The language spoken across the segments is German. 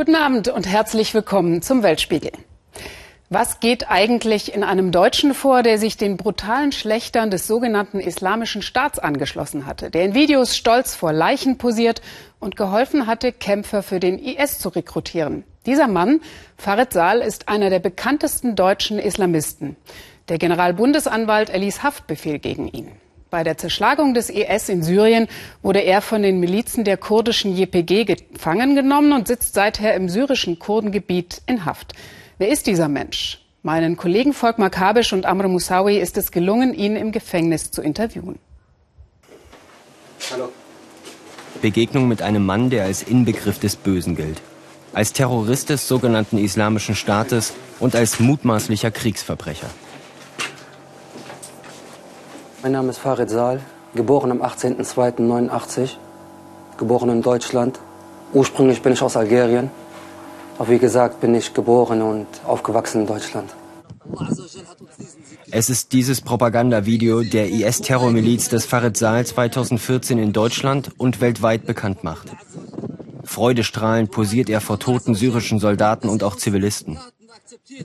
Guten Abend und herzlich willkommen zum Weltspiegel. Was geht eigentlich in einem Deutschen vor, der sich den brutalen Schlechtern des sogenannten Islamischen Staats angeschlossen hatte, der in Videos stolz vor Leichen posiert und geholfen hatte, Kämpfer für den IS zu rekrutieren? Dieser Mann, Farid Sal, ist einer der bekanntesten deutschen Islamisten. Der Generalbundesanwalt erließ Haftbefehl gegen ihn. Bei der Zerschlagung des IS in Syrien wurde er von den Milizen der kurdischen JPG gefangen genommen und sitzt seither im syrischen Kurdengebiet in Haft. Wer ist dieser Mensch? Meinen Kollegen Volkmar Kabisch und Amr Moussaoui ist es gelungen, ihn im Gefängnis zu interviewen. Hallo. Begegnung mit einem Mann, der als Inbegriff des Bösen gilt. Als Terrorist des sogenannten Islamischen Staates und als mutmaßlicher Kriegsverbrecher. Mein Name ist Farid Saal, geboren am 18.02.89, geboren in Deutschland. Ursprünglich bin ich aus Algerien, aber wie gesagt, bin ich geboren und aufgewachsen in Deutschland. Es ist dieses Propagandavideo der IS-Terrormiliz des Farid Saal 2014 in Deutschland und weltweit bekannt macht. Freudestrahlend posiert er vor toten syrischen Soldaten und auch Zivilisten.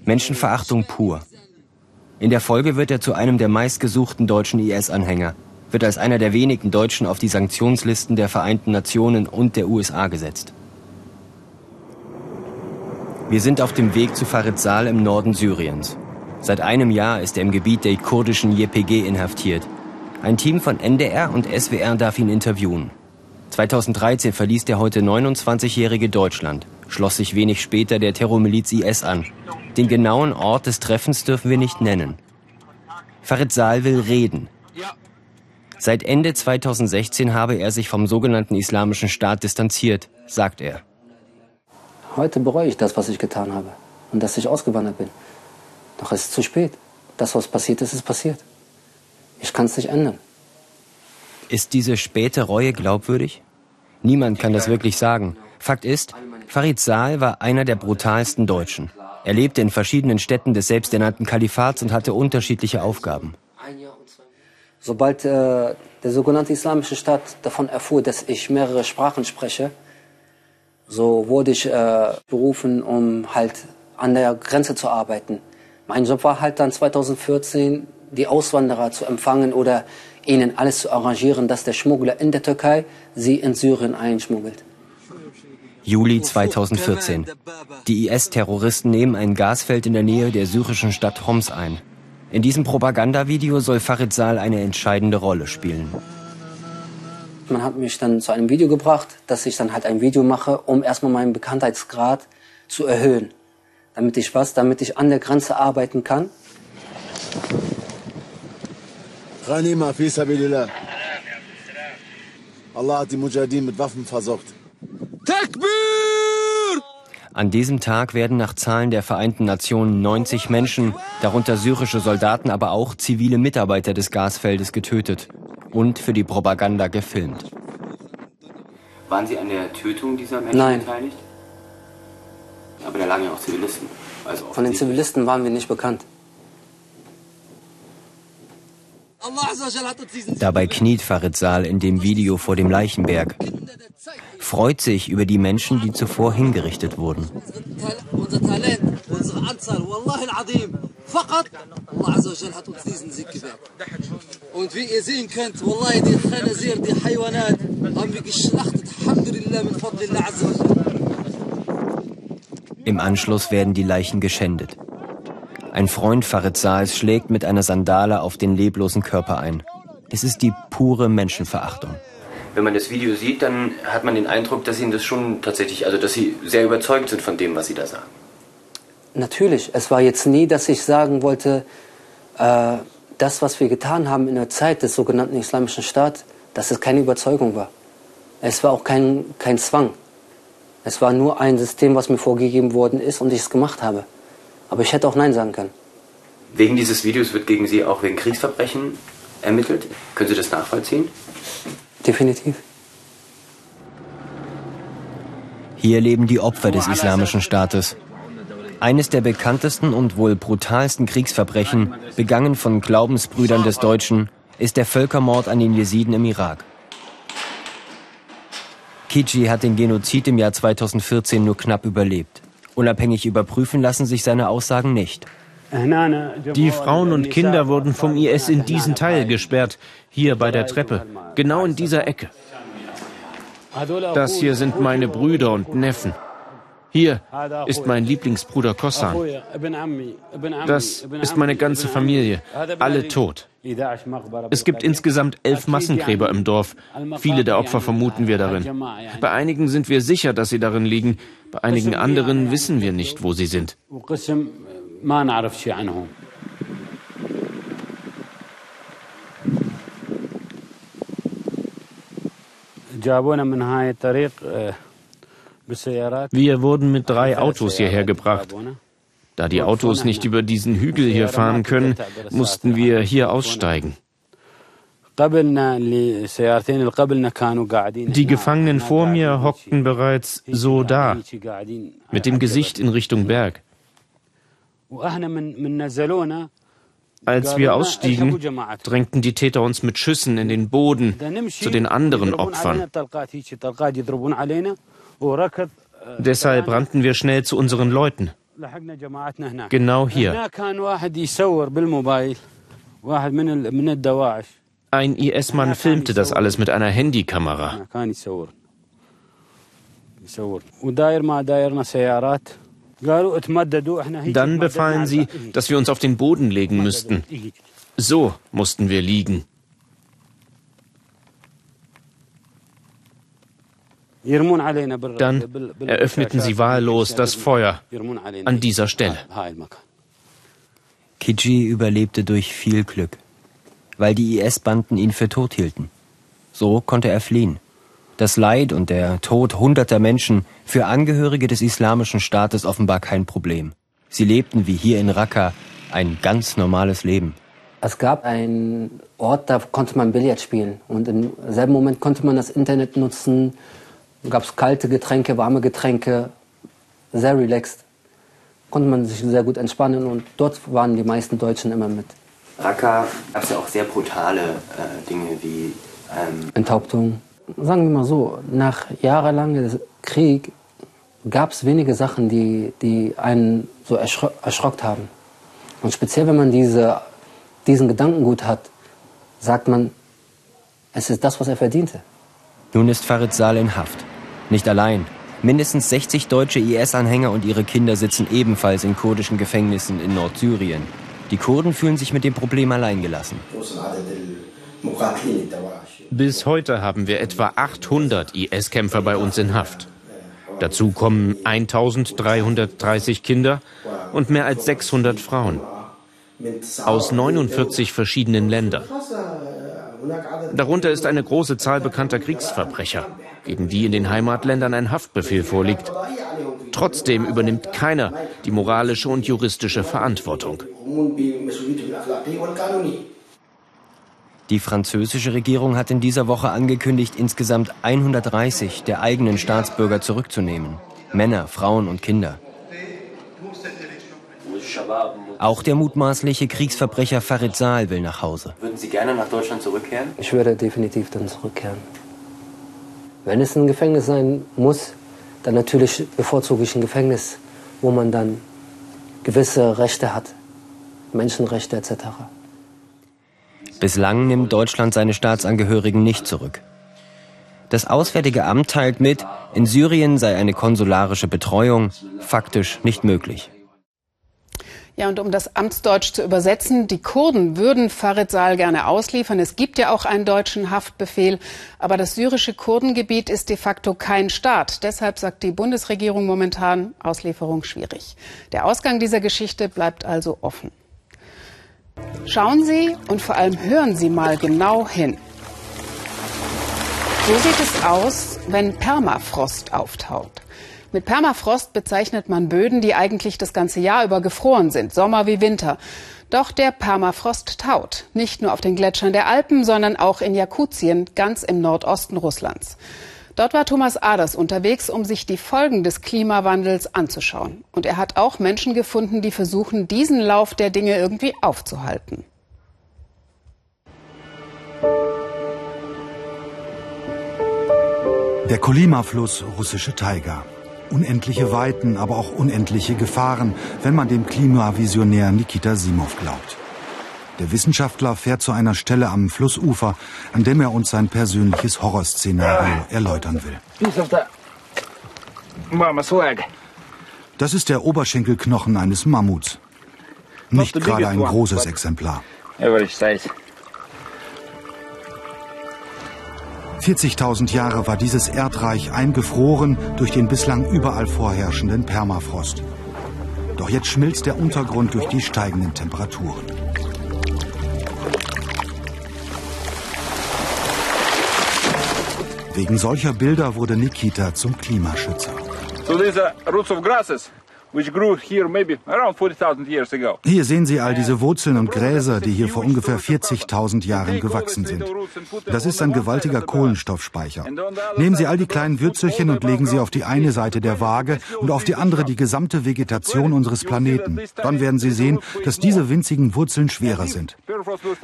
Menschenverachtung pur. In der Folge wird er zu einem der meistgesuchten deutschen IS-Anhänger, wird als einer der wenigen Deutschen auf die Sanktionslisten der Vereinten Nationen und der USA gesetzt. Wir sind auf dem Weg zu Farid Sal im Norden Syriens. Seit einem Jahr ist er im Gebiet der kurdischen JPG inhaftiert. Ein Team von NDR und SWR darf ihn interviewen. 2013 verließ der heute 29-jährige Deutschland, schloss sich wenig später der Terrormiliz IS an. Den genauen Ort des Treffens dürfen wir nicht nennen. Farid Sal will reden. Seit Ende 2016 habe er sich vom sogenannten Islamischen Staat distanziert, sagt er. Heute bereue ich das, was ich getan habe und dass ich ausgewandert bin. Doch es ist zu spät. Das, was passiert ist, ist passiert. Ich kann es nicht ändern. Ist diese späte Reue glaubwürdig? Niemand kann das wirklich sagen. Fakt ist, Farid Saal war einer der brutalsten Deutschen. Er lebte in verschiedenen Städten des selbsternannten Kalifats und hatte unterschiedliche Aufgaben. Sobald äh, der sogenannte Islamische Staat davon erfuhr, dass ich mehrere Sprachen spreche, so wurde ich äh, berufen, um halt an der Grenze zu arbeiten. Mein Job war halt dann 2014, die Auswanderer zu empfangen oder ihnen alles zu arrangieren, dass der Schmuggler in der Türkei sie in Syrien einschmuggelt. Juli 2014. Die IS-Terroristen nehmen ein Gasfeld in der Nähe der syrischen Stadt Homs ein. In diesem Propagandavideo soll Farid Sal eine entscheidende Rolle spielen. Man hat mich dann zu einem Video gebracht, dass ich dann halt ein Video mache, um erstmal meinen Bekanntheitsgrad zu erhöhen. Damit ich was, damit ich an der Grenze arbeiten kann. Ghanima fi sabilillah. Allah hat die Mujahideen mit Waffen versorgt. Takbir! An diesem Tag werden nach Zahlen der Vereinten Nationen 90 Menschen, darunter syrische Soldaten, aber auch zivile Mitarbeiter des Gasfeldes getötet und für die Propaganda gefilmt. Waren Sie an der Tötung dieser Menschen Nein. beteiligt? Aber da lagen ja auch Zivilisten. Also Von den Zivilisten waren wir nicht bekannt. Dabei kniet Farid Sal in dem Video vor dem Leichenberg, freut sich über die Menschen, die zuvor hingerichtet wurden. Und wie ihr sehen könnt, Wallahi, die Khanazir, die Haywanat, haben wir geschlachtet, Alhamdulillah, mit Fadlillah Azzawajal. Im Anschluss werden die Leichen geschändet. Ein Freund Farid Sals schlägt mit einer Sandale auf den leblosen Körper ein. Es ist die pure Menschenverachtung. Wenn man das Video sieht, dann hat man den Eindruck, dass Ihnen das schon tatsächlich, also dass Sie sehr überzeugt sind von dem, was Sie da sagen. Natürlich, es war jetzt nie, dass ich sagen wollte, äh, das, was wir getan haben in der Zeit des sogenannten Islamischen Staates, dass es keine Überzeugung war. Es war auch kein, kein Zwang. Es war nur ein System, was mir vorgegeben worden ist und ich es gemacht habe. Aber ich hätte auch Nein sagen können. Wegen dieses Videos wird gegen Sie auch wegen Kriegsverbrechen ermittelt. Können Sie das nachvollziehen? Definitiv. Hier leben die Opfer des Islamischen Staates. Eines der bekanntesten und wohl brutalsten Kriegsverbrechen, begangen von Glaubensbrüdern des Deutschen, ist der Völkermord an den Jesiden im Irak. Kiji hat den Genozid im Jahr 2014 nur knapp überlebt. Unabhängig überprüfen lassen sich seine Aussagen nicht. Die Frauen und Kinder wurden vom IS in diesen Teil gesperrt, hier bei der Treppe, genau in dieser Ecke. Das hier sind meine Brüder und Neffen. Hier ist mein Lieblingsbruder Kossan. Das ist meine ganze Familie, alle tot. Es gibt insgesamt elf Massengräber im Dorf. Viele der Opfer vermuten wir darin. Bei einigen sind wir sicher, dass sie darin liegen. Bei einigen anderen wissen wir nicht, wo sie sind. Wir wurden mit drei Autos hierher gebracht. Da die Autos nicht über diesen Hügel hier fahren können, mussten wir hier aussteigen. Die Gefangenen vor mir hockten bereits so da, mit dem Gesicht in Richtung Berg. Als wir ausstiegen, drängten die Täter uns mit Schüssen in den Boden zu den anderen Opfern. Deshalb rannten wir schnell zu unseren Leuten. Genau hier. Ein IS-Mann filmte das alles mit einer Handykamera. Dann befahlen sie, dass wir uns auf den Boden legen müssten. So mussten wir liegen. Dann eröffneten sie wahllos das Feuer an dieser Stelle. Kiji überlebte durch viel Glück, weil die IS-Banden ihn für tot hielten. So konnte er fliehen. Das Leid und der Tod hunderter Menschen für Angehörige des Islamischen Staates offenbar kein Problem. Sie lebten wie hier in Raqqa ein ganz normales Leben. Es gab einen Ort, da konnte man Billard spielen. Und im selben Moment konnte man das Internet nutzen, gab es kalte Getränke, warme Getränke, sehr relaxed. Konnte man sich sehr gut entspannen und dort waren die meisten Deutschen immer mit. Raqqa gab es ja auch sehr brutale äh, Dinge wie ähm Enthauptung. Sagen wir mal so, nach jahrelangem Krieg gab es wenige Sachen, die, die einen so erschro erschrockt haben. Und speziell, wenn man diese, diesen Gedankengut hat, sagt man, es ist das, was er verdiente. Nun ist Farid Sal in Haft. Nicht allein. Mindestens 60 deutsche IS-Anhänger und ihre Kinder sitzen ebenfalls in kurdischen Gefängnissen in Nordsyrien. Die Kurden fühlen sich mit dem Problem alleingelassen. Bis heute haben wir etwa 800 IS-Kämpfer bei uns in Haft. Dazu kommen 1330 Kinder und mehr als 600 Frauen aus 49 verschiedenen Ländern. Darunter ist eine große Zahl bekannter Kriegsverbrecher, gegen die in den Heimatländern ein Haftbefehl vorliegt. Trotzdem übernimmt keiner die moralische und juristische Verantwortung. Die französische Regierung hat in dieser Woche angekündigt, insgesamt 130 der eigenen Staatsbürger zurückzunehmen. Männer, Frauen und Kinder. Auch der mutmaßliche Kriegsverbrecher Farid Saal will nach Hause. Würden Sie gerne nach Deutschland zurückkehren? Ich würde definitiv dann zurückkehren. Wenn es ein Gefängnis sein muss, dann natürlich bevorzuge ich ein Gefängnis, wo man dann gewisse Rechte hat, Menschenrechte etc. Bislang nimmt Deutschland seine Staatsangehörigen nicht zurück. Das Auswärtige Amt teilt mit, in Syrien sei eine konsularische Betreuung faktisch nicht möglich. Ja, und um das Amtsdeutsch zu übersetzen, die Kurden würden Farid Sal gerne ausliefern. Es gibt ja auch einen deutschen Haftbefehl, aber das syrische Kurdengebiet ist de facto kein Staat. Deshalb sagt die Bundesregierung momentan Auslieferung schwierig. Der Ausgang dieser Geschichte bleibt also offen. Schauen Sie und vor allem hören Sie mal genau hin. So sieht es aus, wenn Permafrost auftaucht. Mit Permafrost bezeichnet man Böden, die eigentlich das ganze Jahr über gefroren sind, Sommer wie Winter. Doch der Permafrost taut. Nicht nur auf den Gletschern der Alpen, sondern auch in Jakutien, ganz im Nordosten Russlands. Dort war Thomas Aders unterwegs, um sich die Folgen des Klimawandels anzuschauen. Und er hat auch Menschen gefunden, die versuchen, diesen Lauf der Dinge irgendwie aufzuhalten. Der Kolima-Fluss, russische Taiga. Unendliche Weiten, aber auch unendliche Gefahren, wenn man dem Klimavisionär Nikita Simov glaubt. Der Wissenschaftler fährt zu einer Stelle am Flussufer, an dem er uns sein persönliches Horrorszenario erläutern will. Das ist der Oberschenkelknochen eines Mammuts. Nicht gerade ein großes Exemplar. 40.000 Jahre war dieses Erdreich eingefroren durch den bislang überall vorherrschenden Permafrost. Doch jetzt schmilzt der Untergrund durch die steigenden Temperaturen. Wegen solcher Bilder wurde Nikita zum Klimaschützer. Hier sehen Sie all diese Wurzeln und Gräser, die hier vor ungefähr 40.000 Jahren gewachsen sind. Das ist ein gewaltiger Kohlenstoffspeicher. Nehmen Sie all die kleinen Würzelchen und legen sie auf die eine Seite der Waage und auf die andere die gesamte Vegetation unseres Planeten. Dann werden Sie sehen, dass diese winzigen Wurzeln schwerer sind.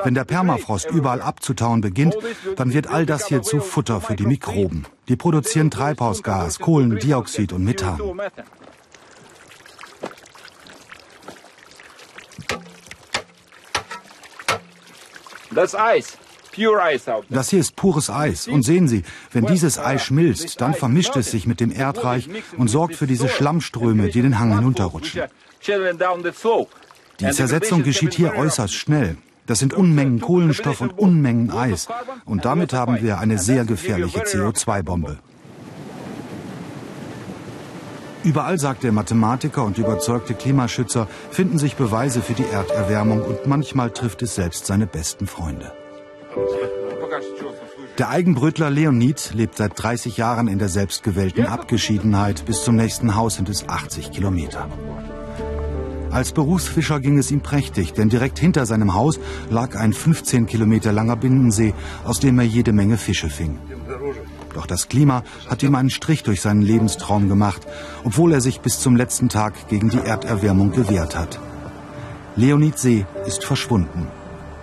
Wenn der Permafrost überall abzutauen beginnt, dann wird all das hier zu Futter für die Mikroben. Die produzieren Treibhausgas, Kohlendioxid und Methan. Das Eis. Das hier ist pures Eis. Und sehen Sie, wenn dieses Eis schmilzt, dann vermischt es sich mit dem Erdreich und sorgt für diese Schlammströme, die den Hang hinunterrutschen. Die Zersetzung geschieht hier äußerst schnell. Das sind Unmengen Kohlenstoff und Unmengen Eis. Und damit haben wir eine sehr gefährliche CO2-Bombe. Überall, sagt der Mathematiker und überzeugte Klimaschützer, finden sich Beweise für die Erderwärmung und manchmal trifft es selbst seine besten Freunde. Der Eigenbrötler Leonid lebt seit 30 Jahren in der selbstgewählten Abgeschiedenheit. Bis zum nächsten Haus sind es 80 Kilometer. Als Berufsfischer ging es ihm prächtig, denn direkt hinter seinem Haus lag ein 15 Kilometer langer Binnensee, aus dem er jede Menge Fische fing. Doch das Klima hat ihm einen Strich durch seinen Lebenstraum gemacht, obwohl er sich bis zum letzten Tag gegen die Erderwärmung gewehrt hat. Leonid See ist verschwunden.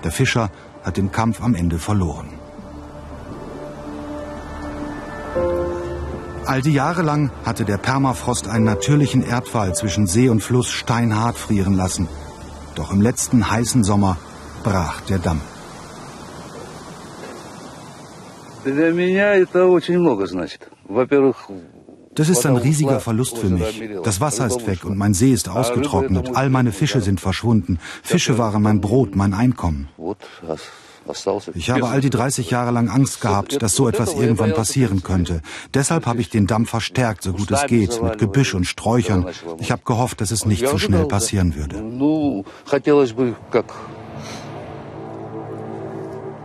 Der Fischer hat den Kampf am Ende verloren. All die Jahre lang hatte der Permafrost einen natürlichen Erdfall zwischen See und Fluss steinhart frieren lassen. Doch im letzten heißen Sommer brach der Damm. Das ist ein riesiger Verlust für mich. Das Wasser ist weg und mein See ist ausgetrocknet. All meine Fische sind verschwunden. Fische waren mein Brot, mein Einkommen. Ich habe all die 30 Jahre lang Angst gehabt, dass so etwas irgendwann passieren könnte. Deshalb habe ich den Damm verstärkt, so gut es geht, mit Gebüsch und Sträuchern. Ich habe gehofft, dass es nicht so schnell passieren würde.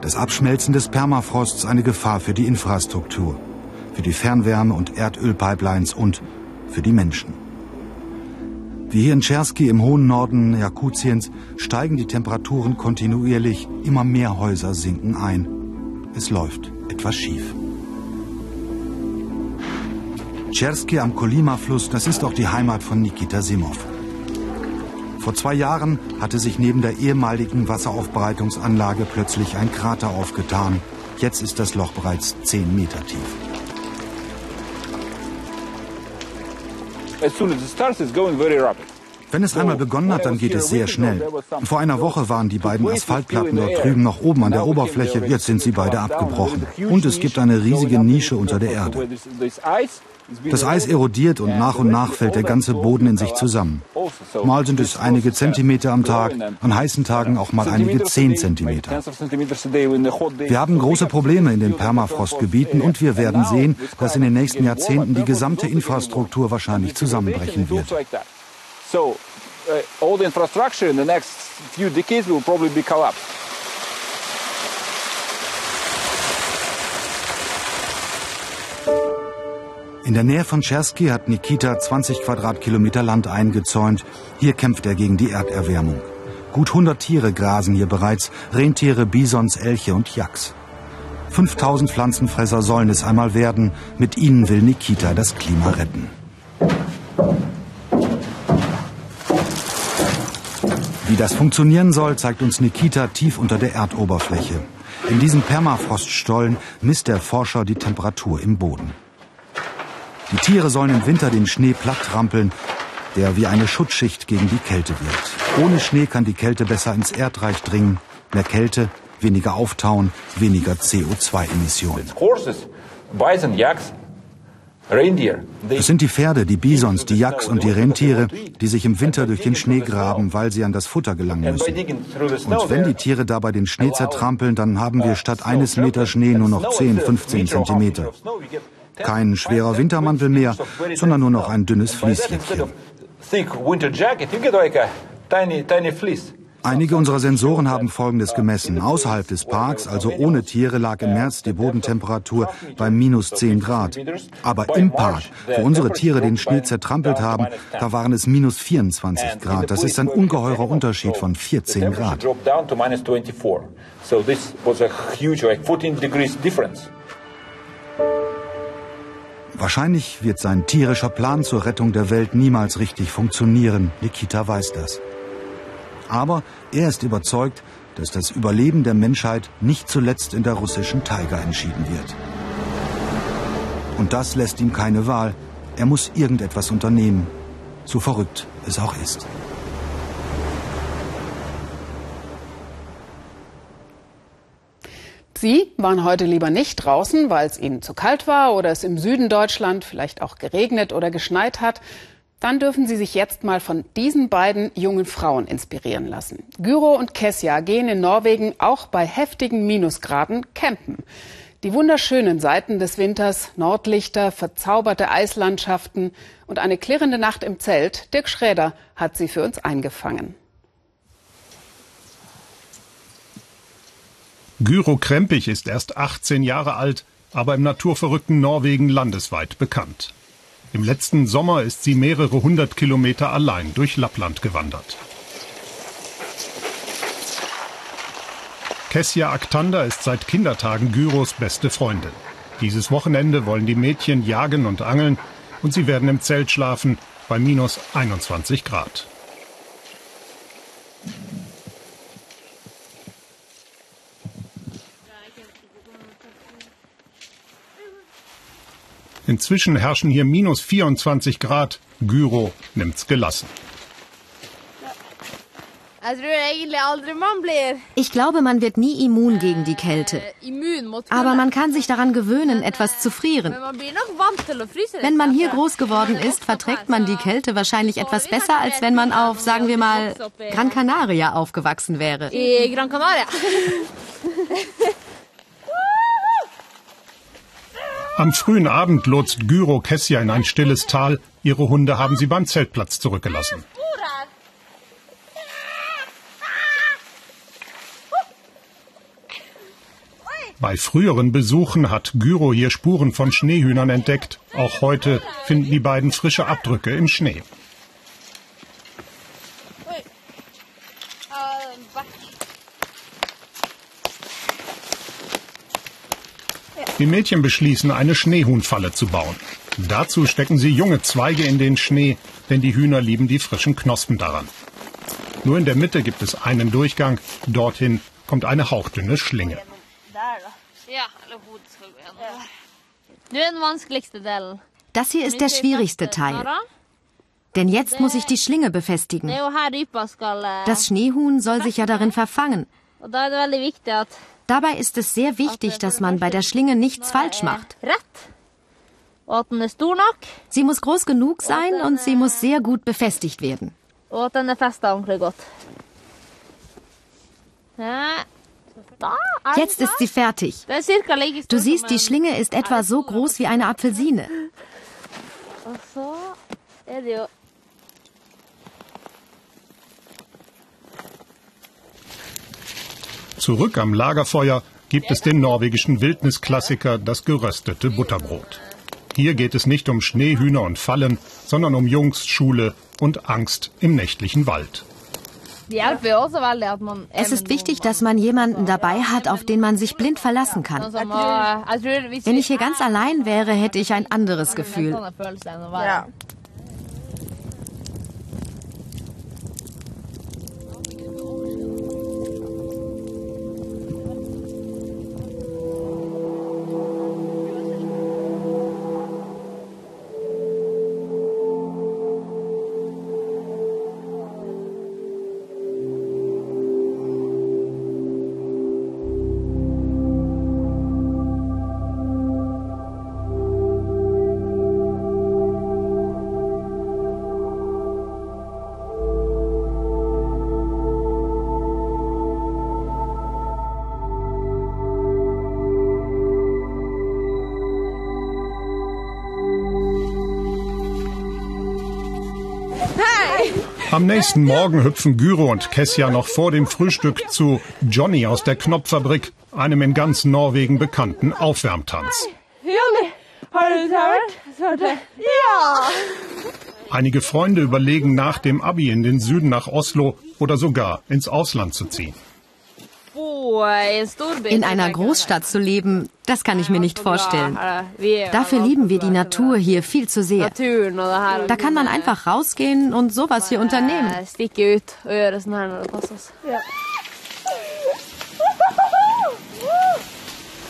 Das Abschmelzen des Permafrosts eine Gefahr für die Infrastruktur, für die Fernwärme- und Erdölpipelines und für die Menschen. Wie hier in Tscherski im hohen Norden Jakutiens steigen die Temperaturen kontinuierlich, immer mehr Häuser sinken ein. Es läuft etwas schief. Tscherski am Kolima-Fluss, das ist auch die Heimat von Nikita Simov. Vor zwei Jahren hatte sich neben der ehemaligen Wasseraufbereitungsanlage plötzlich ein Krater aufgetan. Jetzt ist das Loch bereits zehn Meter tief. Wenn es einmal begonnen hat, dann geht es sehr schnell. Vor einer Woche waren die beiden Asphaltplatten dort drüben noch oben an der Oberfläche, jetzt sind sie beide abgebrochen. Und es gibt eine riesige Nische unter der Erde. Das Eis erodiert und nach und nach fällt der ganze Boden in sich zusammen. Mal sind es einige Zentimeter am Tag, an heißen Tagen auch mal einige zehn Zentimeter. Wir haben große Probleme in den Permafrostgebieten und wir werden sehen, dass in den nächsten Jahrzehnten die gesamte Infrastruktur wahrscheinlich zusammenbrechen wird. So, uh, all the infrastructure in the next few decades will probably be collapsed. In der Nähe von Cherski hat Nikita 20 Quadratkilometer Land eingezäunt. Hier kämpft er gegen die Erderwärmung. Gut 100 Tiere grasen hier bereits, Rentiere, Bisons, Elche und Yaks. 5000 Pflanzenfresser sollen es einmal werden. Mit ihnen will Nikita das Klima retten. Wie das funktionieren soll, zeigt uns Nikita tief unter der Erdoberfläche. In diesem Permafroststollen misst der Forscher die Temperatur im Boden. Die Tiere sollen im Winter den Schnee plattrampeln, der wie eine Schutzschicht gegen die Kälte wird. Ohne Schnee kann die Kälte besser ins Erdreich dringen. Mehr Kälte, weniger Auftauen, weniger CO2-Emissionen. Es sind die Pferde, die Bisons, die Yaks und die Rentiere, die sich im Winter durch den Schnee graben, weil sie an das Futter gelangen müssen. Und wenn die Tiere dabei den Schnee zertrampeln, dann haben wir statt eines Meter Schnee nur noch 10, 15 Zentimeter. Kein schwerer Wintermantel mehr, sondern nur noch ein dünnes Fließchen. Einige unserer Sensoren haben Folgendes gemessen. Außerhalb des Parks, also ohne Tiere, lag im März die Bodentemperatur bei minus 10 Grad. Aber im Park, wo unsere Tiere den Schnee zertrampelt haben, da waren es minus 24 Grad. Das ist ein ungeheurer Unterschied von 14 Grad. Wahrscheinlich wird sein tierischer Plan zur Rettung der Welt niemals richtig funktionieren. Nikita weiß das. Aber er ist überzeugt, dass das Überleben der Menschheit nicht zuletzt in der russischen Taiga entschieden wird. Und das lässt ihm keine Wahl. Er muss irgendetwas unternehmen, so verrückt es auch ist. Sie waren heute lieber nicht draußen, weil es Ihnen zu kalt war oder es im Süden Deutschland vielleicht auch geregnet oder geschneit hat dann dürfen Sie sich jetzt mal von diesen beiden jungen Frauen inspirieren lassen. Gyro und Kessia gehen in Norwegen auch bei heftigen Minusgraden campen. Die wunderschönen Seiten des Winters, Nordlichter, verzauberte Eislandschaften und eine klirrende Nacht im Zelt, Dirk Schräder hat sie für uns eingefangen. Gyro Krempich ist erst 18 Jahre alt, aber im naturverrückten Norwegen landesweit bekannt. Im letzten Sommer ist sie mehrere hundert Kilometer allein durch Lappland gewandert. Kessia Aktanda ist seit Kindertagen Gyros beste Freundin. Dieses Wochenende wollen die Mädchen jagen und angeln und sie werden im Zelt schlafen bei minus 21 Grad. Inzwischen herrschen hier minus 24 Grad. Gyro nimmt's gelassen. Ich glaube, man wird nie immun gegen die Kälte. Aber man kann sich daran gewöhnen, etwas zu frieren. Wenn man hier groß geworden ist, verträgt man die Kälte wahrscheinlich etwas besser, als wenn man auf, sagen wir mal, Gran Canaria aufgewachsen wäre. Gran Canaria. Am frühen Abend lotst Gyro Kessia in ein stilles Tal. Ihre Hunde haben sie beim Zeltplatz zurückgelassen. Bei früheren Besuchen hat Gyro hier Spuren von Schneehühnern entdeckt. Auch heute finden die beiden frische Abdrücke im Schnee. Die Mädchen beschließen, eine Schneehuhnfalle zu bauen. Dazu stecken sie junge Zweige in den Schnee, denn die Hühner lieben die frischen Knospen daran. Nur in der Mitte gibt es einen Durchgang, dorthin kommt eine hauchdünne Schlinge. Das hier ist der schwierigste Teil. Denn jetzt muss ich die Schlinge befestigen. Das Schneehuhn soll sich ja darin verfangen. Dabei ist es sehr wichtig, dass man bei der Schlinge nichts falsch macht. Sie muss groß genug sein und sie muss sehr gut befestigt werden. Jetzt ist sie fertig. Du siehst, die Schlinge ist etwa so groß wie eine Apfelsine. Zurück am Lagerfeuer gibt es den norwegischen Wildnisklassiker das geröstete Butterbrot. Hier geht es nicht um Schneehühner und Fallen, sondern um Jungs, Schule und Angst im nächtlichen Wald. Es ist wichtig, dass man jemanden dabei hat, auf den man sich blind verlassen kann. Wenn ich hier ganz allein wäre, hätte ich ein anderes Gefühl. Ja. Am nächsten Morgen hüpfen Gyro und Kessia noch vor dem Frühstück zu Johnny aus der Knopffabrik, einem in ganz Norwegen bekannten Aufwärmtanz. Einige Freunde überlegen nach dem Abi in den Süden nach Oslo oder sogar ins Ausland zu ziehen. In einer Großstadt zu leben, das kann ich mir nicht vorstellen. Dafür lieben wir die Natur hier viel zu sehr. Da kann man einfach rausgehen und sowas hier unternehmen.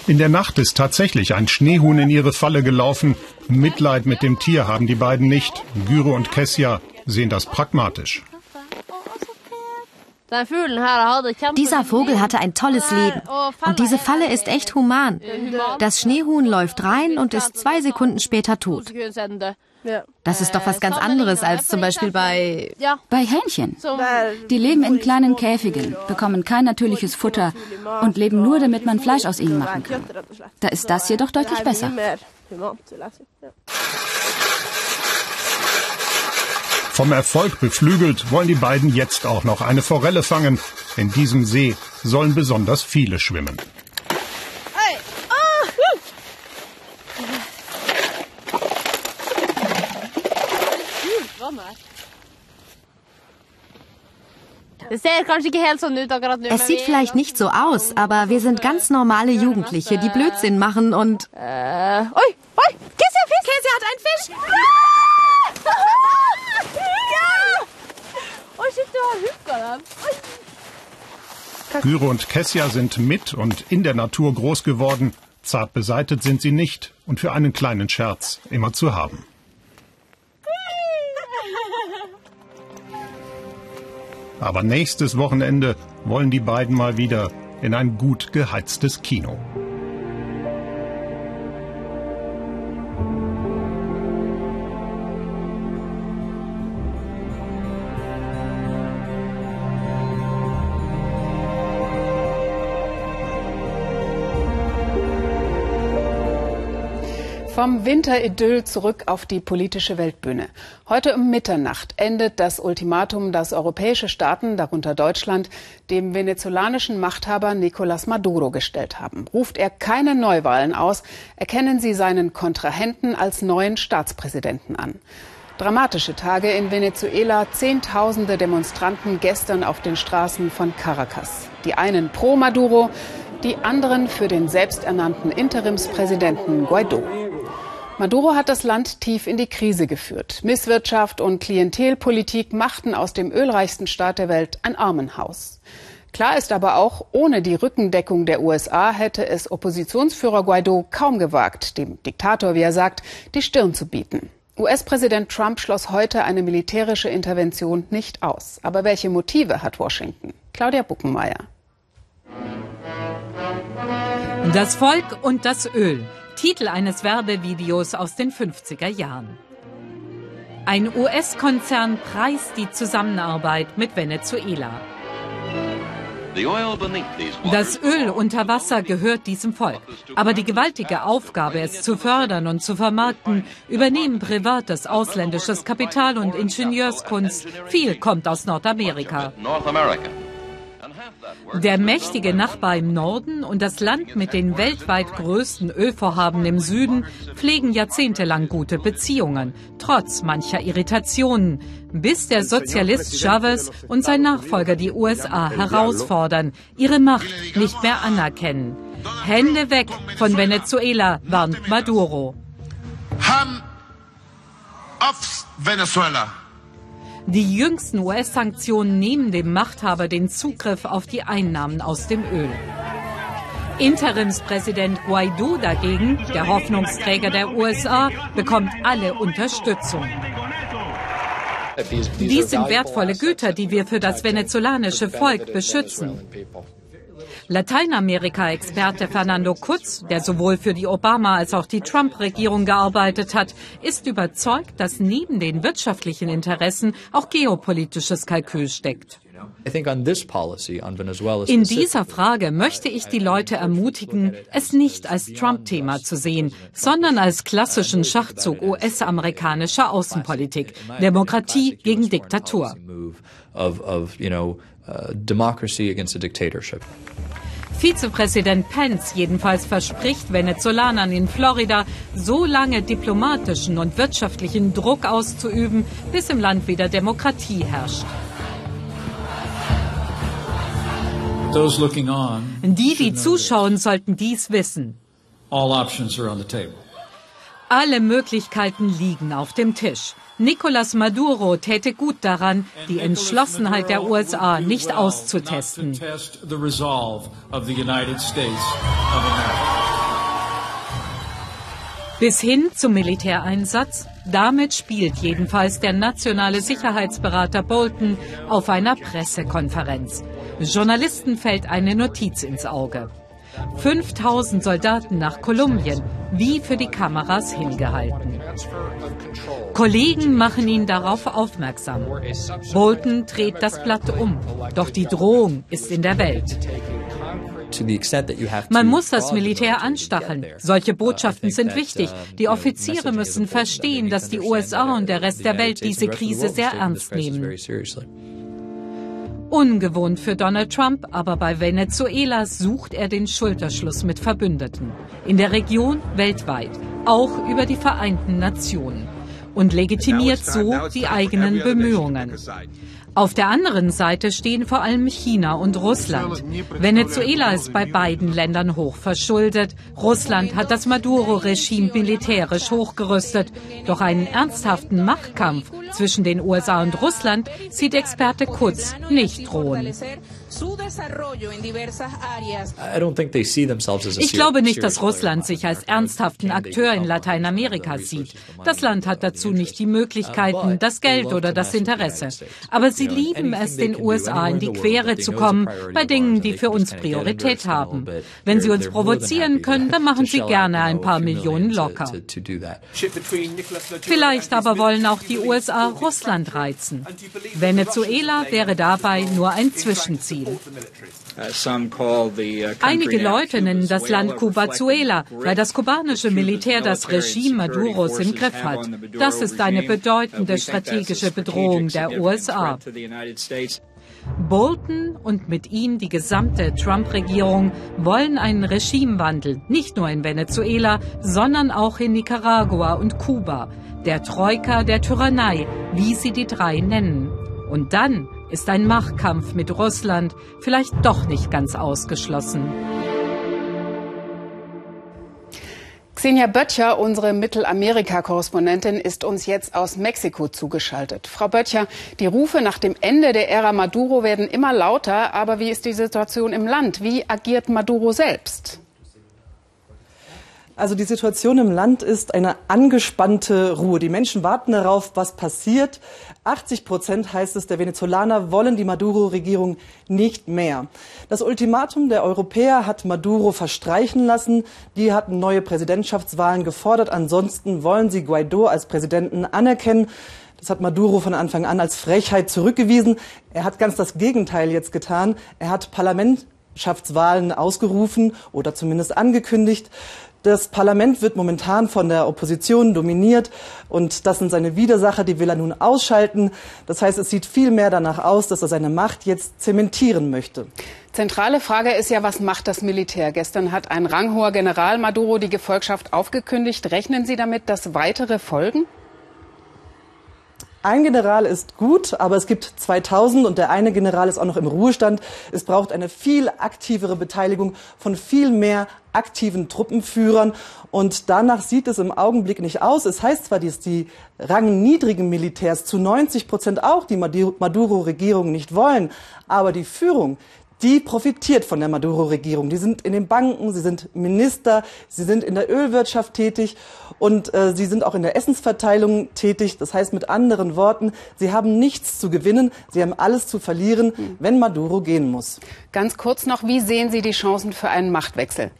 In der Nacht ist tatsächlich ein Schneehuhn in ihre Falle gelaufen. Mitleid mit dem Tier haben die beiden nicht. Gyro und Kessia sehen das pragmatisch. Dieser Vogel hatte ein tolles Leben. Und diese Falle ist echt human. Das Schneehuhn läuft rein und ist zwei Sekunden später tot. Das ist doch was ganz anderes als zum Beispiel bei... Bei Hähnchen. Die leben in kleinen Käfigen, bekommen kein natürliches Futter und leben nur, damit man Fleisch aus ihnen machen kann. Da ist das jedoch deutlich besser. Vom Erfolg beflügelt wollen die beiden jetzt auch noch eine Forelle fangen. In diesem See sollen besonders viele schwimmen. Es sieht vielleicht nicht so aus, aber wir sind ganz normale Jugendliche, die Blödsinn machen und... Äh, oi, oi, Käse, Fisch! Käse hat einen Fisch! Gyro und Kessia sind mit und in der Natur groß geworden. Zart beseitet sind sie nicht und für einen kleinen Scherz immer zu haben. Aber nächstes Wochenende wollen die beiden mal wieder in ein gut geheiztes Kino. Vom Winteridyll zurück auf die politische Weltbühne. Heute um Mitternacht endet das Ultimatum, das europäische Staaten, darunter Deutschland, dem venezolanischen Machthaber Nicolás Maduro gestellt haben. Ruft er keine Neuwahlen aus, erkennen sie seinen Kontrahenten als neuen Staatspräsidenten an. Dramatische Tage in Venezuela, Zehntausende Demonstranten gestern auf den Straßen von Caracas. Die einen pro Maduro, die anderen für den selbsternannten Interimspräsidenten Guaido. Maduro hat das Land tief in die Krise geführt. Misswirtschaft und Klientelpolitik machten aus dem ölreichsten Staat der Welt ein Armenhaus. Klar ist aber auch, ohne die Rückendeckung der USA hätte es Oppositionsführer Guaido kaum gewagt, dem Diktator, wie er sagt, die Stirn zu bieten. US-Präsident Trump schloss heute eine militärische Intervention nicht aus. Aber welche Motive hat Washington? Claudia Buckenmeier. Das Volk und das Öl. Titel eines Werbevideos aus den 50er Jahren. Ein US-Konzern preist die Zusammenarbeit mit Venezuela. Das Öl unter Wasser gehört diesem Volk. Aber die gewaltige Aufgabe, es zu fördern und zu vermarkten, übernehmen privates ausländisches Kapital und Ingenieurskunst. Viel kommt aus Nordamerika. Der mächtige Nachbar im Norden und das Land mit den weltweit größten Ölvorhaben im Süden pflegen jahrzehntelang gute Beziehungen, trotz mancher Irritationen, bis der Sozialist Chavez und sein Nachfolger die USA herausfordern, ihre Macht nicht mehr anerkennen. Hände weg von Venezuela, warnt Maduro. Hand auf Venezuela. Die jüngsten US-Sanktionen nehmen dem Machthaber den Zugriff auf die Einnahmen aus dem Öl. Interimspräsident Guaido dagegen, der Hoffnungsträger der USA, bekommt alle Unterstützung. Dies sind wertvolle Güter, die wir für das venezolanische Volk beschützen. Lateinamerika-Experte Fernando Kutz, der sowohl für die Obama- als auch die Trump-Regierung gearbeitet hat, ist überzeugt, dass neben den wirtschaftlichen Interessen auch geopolitisches Kalkül steckt. In dieser Frage möchte ich die Leute ermutigen, es nicht als Trump-Thema zu sehen, sondern als klassischen Schachzug US-amerikanischer Außenpolitik. Demokratie gegen Diktatur. Vizepräsident Pence jedenfalls verspricht Venezolanern in Florida, so lange diplomatischen und wirtschaftlichen Druck auszuüben, bis im Land wieder Demokratie herrscht. Die, die zuschauen, sollten dies wissen. Alle Möglichkeiten liegen auf dem Tisch. Nicolas Maduro täte gut daran, die Entschlossenheit der USA nicht auszutesten. Bis hin zum Militäreinsatz? Damit spielt jedenfalls der nationale Sicherheitsberater Bolton auf einer Pressekonferenz. Journalisten fällt eine Notiz ins Auge. 5000 Soldaten nach Kolumbien, wie für die Kameras hingehalten. Kollegen machen ihn darauf aufmerksam. Bolton dreht das Blatt um. Doch die Drohung ist in der Welt. Man muss das Militär anstacheln. Solche Botschaften sind wichtig. Die Offiziere müssen verstehen, dass die USA und der Rest der Welt diese Krise sehr ernst nehmen. Ungewohnt für Donald Trump, aber bei Venezuela sucht er den Schulterschluss mit Verbündeten. In der Region, weltweit, auch über die Vereinten Nationen. Und legitimiert so die eigenen Bemühungen. Auf der anderen Seite stehen vor allem China und Russland. Venezuela ist bei beiden Ländern hoch verschuldet. Russland hat das Maduro-Regime militärisch hochgerüstet. Doch einen ernsthaften Machtkampf zwischen den USA und Russland sieht Experte Kutz nicht drohen. Ich glaube nicht, dass Russland sich als ernsthaften Akteur in Lateinamerika sieht. Das Land hat dazu nicht die Möglichkeiten, das Geld oder das Interesse. Aber sie lieben es, den USA in die Quere zu kommen bei Dingen, die für uns Priorität haben. Wenn sie uns provozieren können, dann machen sie gerne ein paar Millionen locker. Vielleicht aber wollen auch die USA Russland reizen. Venezuela wäre dabei nur ein Zwischenziel. Einige Leute nennen das Land Cubazuela, weil das kubanische Militär das Regime Maduros im Griff hat. Das ist eine bedeutende strategische Bedrohung der USA. Bolton und mit ihm die gesamte Trump-Regierung wollen einen Regimewandel, nicht nur in Venezuela, sondern auch in Nicaragua und Kuba, der Troika der Tyrannei, wie sie die drei nennen. Und dann ist ein Machtkampf mit Russland vielleicht doch nicht ganz ausgeschlossen. Xenia Böttcher, unsere Mittelamerika-Korrespondentin, ist uns jetzt aus Mexiko zugeschaltet. Frau Böttcher, die Rufe nach dem Ende der Ära Maduro werden immer lauter. Aber wie ist die Situation im Land? Wie agiert Maduro selbst? Also die Situation im Land ist eine angespannte Ruhe. Die Menschen warten darauf, was passiert. 80 Prozent heißt es, der Venezolaner wollen die Maduro-Regierung nicht mehr. Das Ultimatum der Europäer hat Maduro verstreichen lassen. Die hatten neue Präsidentschaftswahlen gefordert. Ansonsten wollen sie Guaido als Präsidenten anerkennen. Das hat Maduro von Anfang an als Frechheit zurückgewiesen. Er hat ganz das Gegenteil jetzt getan. Er hat Parlamentschaftswahlen ausgerufen oder zumindest angekündigt. Das Parlament wird momentan von der Opposition dominiert und das sind seine Widersacher, die will er nun ausschalten. Das heißt, es sieht viel mehr danach aus, dass er seine Macht jetzt zementieren möchte. Zentrale Frage ist ja, was macht das Militär? Gestern hat ein ranghoher General Maduro die Gefolgschaft aufgekündigt. Rechnen Sie damit, dass weitere folgen? Ein General ist gut, aber es gibt 2000 und der eine General ist auch noch im Ruhestand. Es braucht eine viel aktivere Beteiligung von viel mehr aktiven Truppenführern. Und danach sieht es im Augenblick nicht aus. Es heißt zwar, dass die rangniedrigen Militärs zu 90 Prozent auch die Maduro-Regierung nicht wollen, aber die Führung, die profitiert von der Maduro-Regierung. Die sind in den Banken, sie sind Minister, sie sind in der Ölwirtschaft tätig und äh, sie sind auch in der Essensverteilung tätig. Das heißt mit anderen Worten, sie haben nichts zu gewinnen, sie haben alles zu verlieren, wenn Maduro gehen muss. Ganz kurz noch, wie sehen Sie die Chancen für einen Machtwechsel?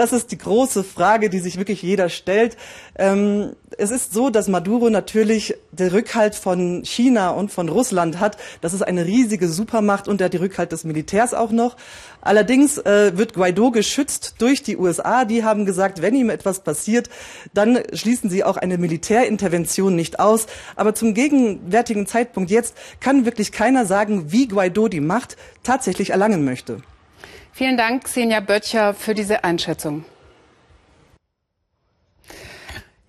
Das ist die große Frage, die sich wirklich jeder stellt. Ähm, es ist so, dass Maduro natürlich den Rückhalt von China und von Russland hat. Das ist eine riesige Supermacht und er hat die Rückhalt des Militärs auch noch. Allerdings äh, wird Guaido geschützt durch die USA. Die haben gesagt, wenn ihm etwas passiert, dann schließen sie auch eine Militärintervention nicht aus. Aber zum gegenwärtigen Zeitpunkt jetzt kann wirklich keiner sagen, wie Guaido die Macht tatsächlich erlangen möchte. Vielen Dank, Xenia Böttcher, für diese Einschätzung.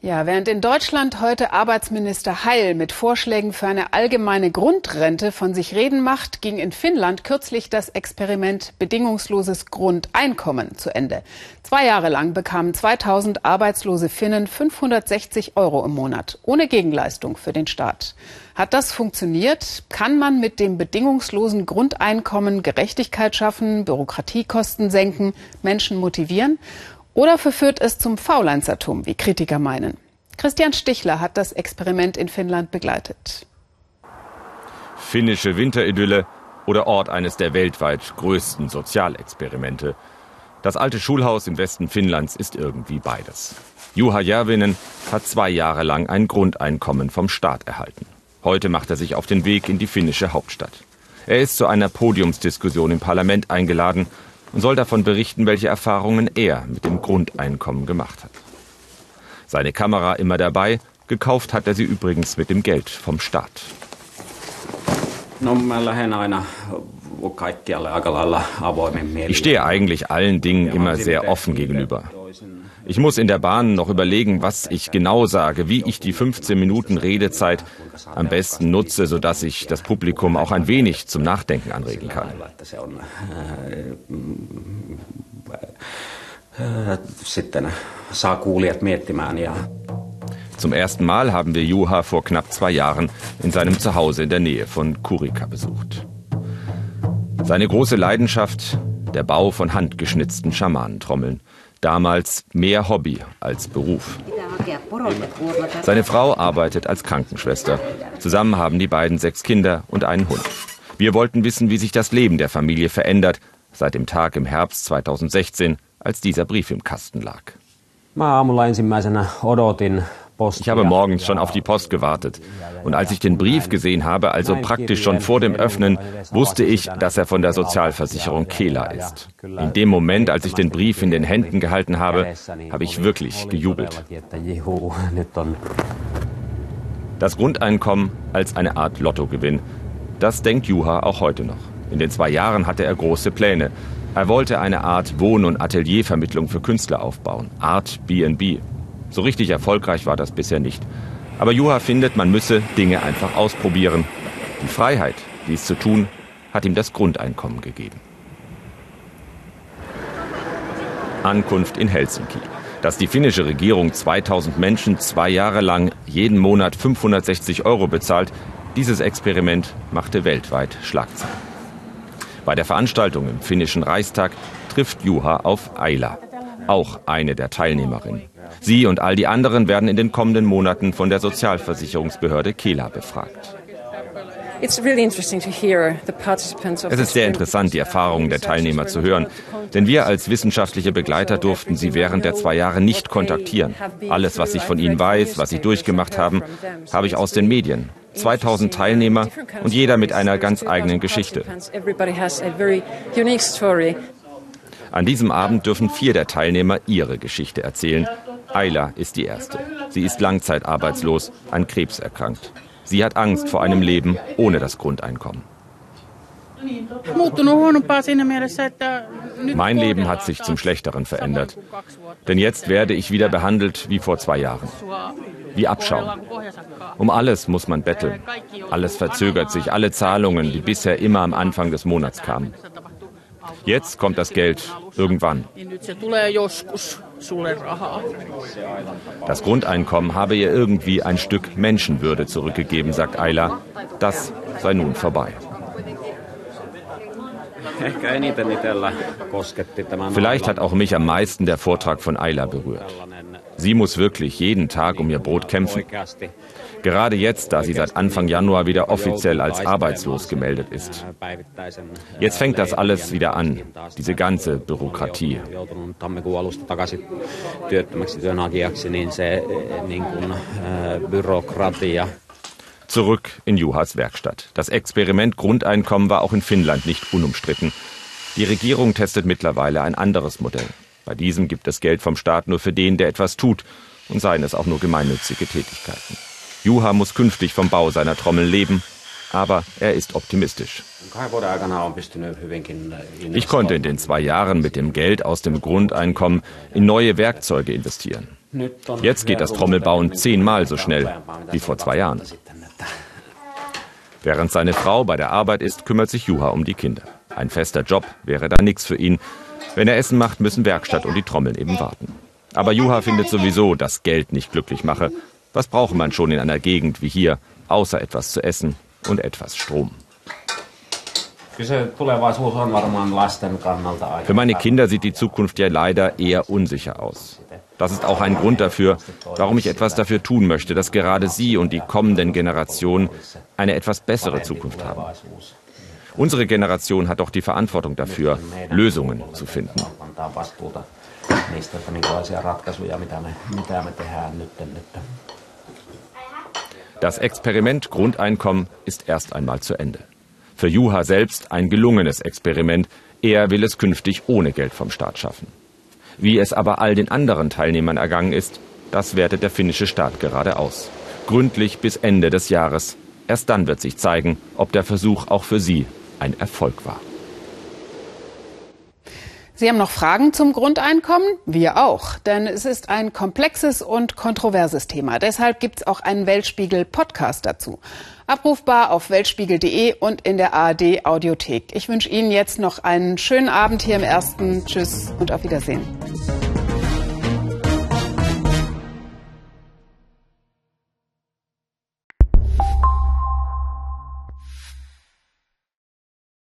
Ja, während in Deutschland heute Arbeitsminister Heil mit Vorschlägen für eine allgemeine Grundrente von sich reden macht, ging in Finnland kürzlich das Experiment bedingungsloses Grundeinkommen zu Ende. Zwei Jahre lang bekamen 2000 arbeitslose Finnen 560 Euro im Monat ohne Gegenleistung für den Staat. Hat das funktioniert? Kann man mit dem bedingungslosen Grundeinkommen Gerechtigkeit schaffen, Bürokratiekosten senken, Menschen motivieren? Oder verführt es zum Faulenzertum, wie Kritiker meinen? Christian Stichler hat das Experiment in Finnland begleitet. Finnische Winteridylle oder Ort eines der weltweit größten Sozialexperimente. Das alte Schulhaus im Westen Finnlands ist irgendwie beides. Juha Järvinen hat zwei Jahre lang ein Grundeinkommen vom Staat erhalten. Heute macht er sich auf den Weg in die finnische Hauptstadt. Er ist zu einer Podiumsdiskussion im Parlament eingeladen und soll davon berichten, welche Erfahrungen er mit dem Grundeinkommen gemacht hat. Seine Kamera immer dabei, gekauft hat er sie übrigens mit dem Geld vom Staat. Ich stehe eigentlich allen Dingen immer sehr offen gegenüber. Ich muss in der Bahn noch überlegen, was ich genau sage, wie ich die 15 Minuten Redezeit am besten nutze, sodass ich das Publikum auch ein wenig zum Nachdenken anregen kann. Zum ersten Mal haben wir Juha vor knapp zwei Jahren in seinem Zuhause in der Nähe von Kurika besucht. Seine große Leidenschaft, der Bau von handgeschnitzten Schamanentrommeln damals mehr Hobby als Beruf. Seine Frau arbeitet als Krankenschwester. Zusammen haben die beiden sechs Kinder und einen Hund. Wir wollten wissen, wie sich das Leben der Familie verändert seit dem Tag im Herbst 2016, als dieser Brief im Kasten lag. Ich habe morgens schon auf die Post gewartet. Und als ich den Brief gesehen habe, also praktisch schon vor dem Öffnen, wusste ich, dass er von der Sozialversicherung Kela ist. In dem Moment, als ich den Brief in den Händen gehalten habe, habe ich wirklich gejubelt. Das Grundeinkommen als eine Art Lottogewinn. Das denkt Juha auch heute noch. In den zwei Jahren hatte er große Pläne. Er wollte eine Art Wohn- und Ateliervermittlung für Künstler aufbauen, Art B&B. So richtig erfolgreich war das bisher nicht. Aber Juha findet, man müsse Dinge einfach ausprobieren. Die Freiheit, dies zu tun, hat ihm das Grundeinkommen gegeben. Ankunft in Helsinki. Dass die finnische Regierung 2000 Menschen zwei Jahre lang jeden Monat 560 Euro bezahlt, dieses Experiment machte weltweit Schlagzeilen. Bei der Veranstaltung im finnischen Reichstag trifft Juha auf Aila, auch eine der Teilnehmerinnen. Sie und all die anderen werden in den kommenden Monaten von der Sozialversicherungsbehörde Kela befragt. Es ist sehr interessant, die Erfahrungen der Teilnehmer zu hören, denn wir als wissenschaftliche Begleiter durften sie während der zwei Jahre nicht kontaktieren. Alles, was ich von ihnen weiß, was sie durchgemacht haben, habe ich aus den Medien. 2000 Teilnehmer und jeder mit einer ganz eigenen Geschichte. An diesem Abend dürfen vier der Teilnehmer ihre Geschichte erzählen. Ayla ist die erste. Sie ist langzeitarbeitslos, an Krebs erkrankt. Sie hat Angst vor einem Leben ohne das Grundeinkommen. Mein Leben hat sich zum Schlechteren verändert. Denn jetzt werde ich wieder behandelt wie vor zwei Jahren. Wie Abschaum. Um alles muss man betteln. Alles verzögert sich, alle Zahlungen, die bisher immer am Anfang des Monats kamen. Jetzt kommt das Geld irgendwann. Das Grundeinkommen habe ihr irgendwie ein Stück Menschenwürde zurückgegeben, sagt Ayla. Das sei nun vorbei. Vielleicht hat auch mich am meisten der Vortrag von Ayla berührt. Sie muss wirklich jeden Tag um ihr Brot kämpfen. Gerade jetzt, da sie seit Anfang Januar wieder offiziell als arbeitslos gemeldet ist. Jetzt fängt das alles wieder an, diese ganze Bürokratie. Zurück in Juhas Werkstatt. Das Experiment Grundeinkommen war auch in Finnland nicht unumstritten. Die Regierung testet mittlerweile ein anderes Modell. Bei diesem gibt es Geld vom Staat nur für den, der etwas tut, und seien es auch nur gemeinnützige Tätigkeiten. Juha muss künftig vom Bau seiner Trommel leben, aber er ist optimistisch. Ich konnte in den zwei Jahren mit dem Geld aus dem Grundeinkommen in neue Werkzeuge investieren. Jetzt geht das Trommelbauen zehnmal so schnell wie vor zwei Jahren. Während seine Frau bei der Arbeit ist, kümmert sich Juha um die Kinder. Ein fester Job wäre da nichts für ihn. Wenn er Essen macht, müssen Werkstatt und die Trommeln eben warten. Aber Juha findet sowieso, dass Geld nicht glücklich mache. Was brauche man schon in einer Gegend wie hier, außer etwas zu essen und etwas Strom? Für meine Kinder sieht die Zukunft ja leider eher unsicher aus. Das ist auch ein Grund dafür, warum ich etwas dafür tun möchte, dass gerade Sie und die kommenden Generationen eine etwas bessere Zukunft haben. Unsere Generation hat doch die Verantwortung dafür, Lösungen zu finden. Das Experiment Grundeinkommen ist erst einmal zu Ende. Für Juha selbst ein gelungenes Experiment. Er will es künftig ohne Geld vom Staat schaffen. Wie es aber all den anderen Teilnehmern ergangen ist, das wertet der finnische Staat gerade aus. Gründlich bis Ende des Jahres. Erst dann wird sich zeigen, ob der Versuch auch für sie ein Erfolg war. Sie haben noch Fragen zum Grundeinkommen? Wir auch, denn es ist ein komplexes und kontroverses Thema. Deshalb gibt es auch einen Weltspiegel-Podcast dazu. Abrufbar auf weltspiegel.de und in der ARD Audiothek. Ich wünsche Ihnen jetzt noch einen schönen Abend hier im Ersten. Tschüss und auf Wiedersehen.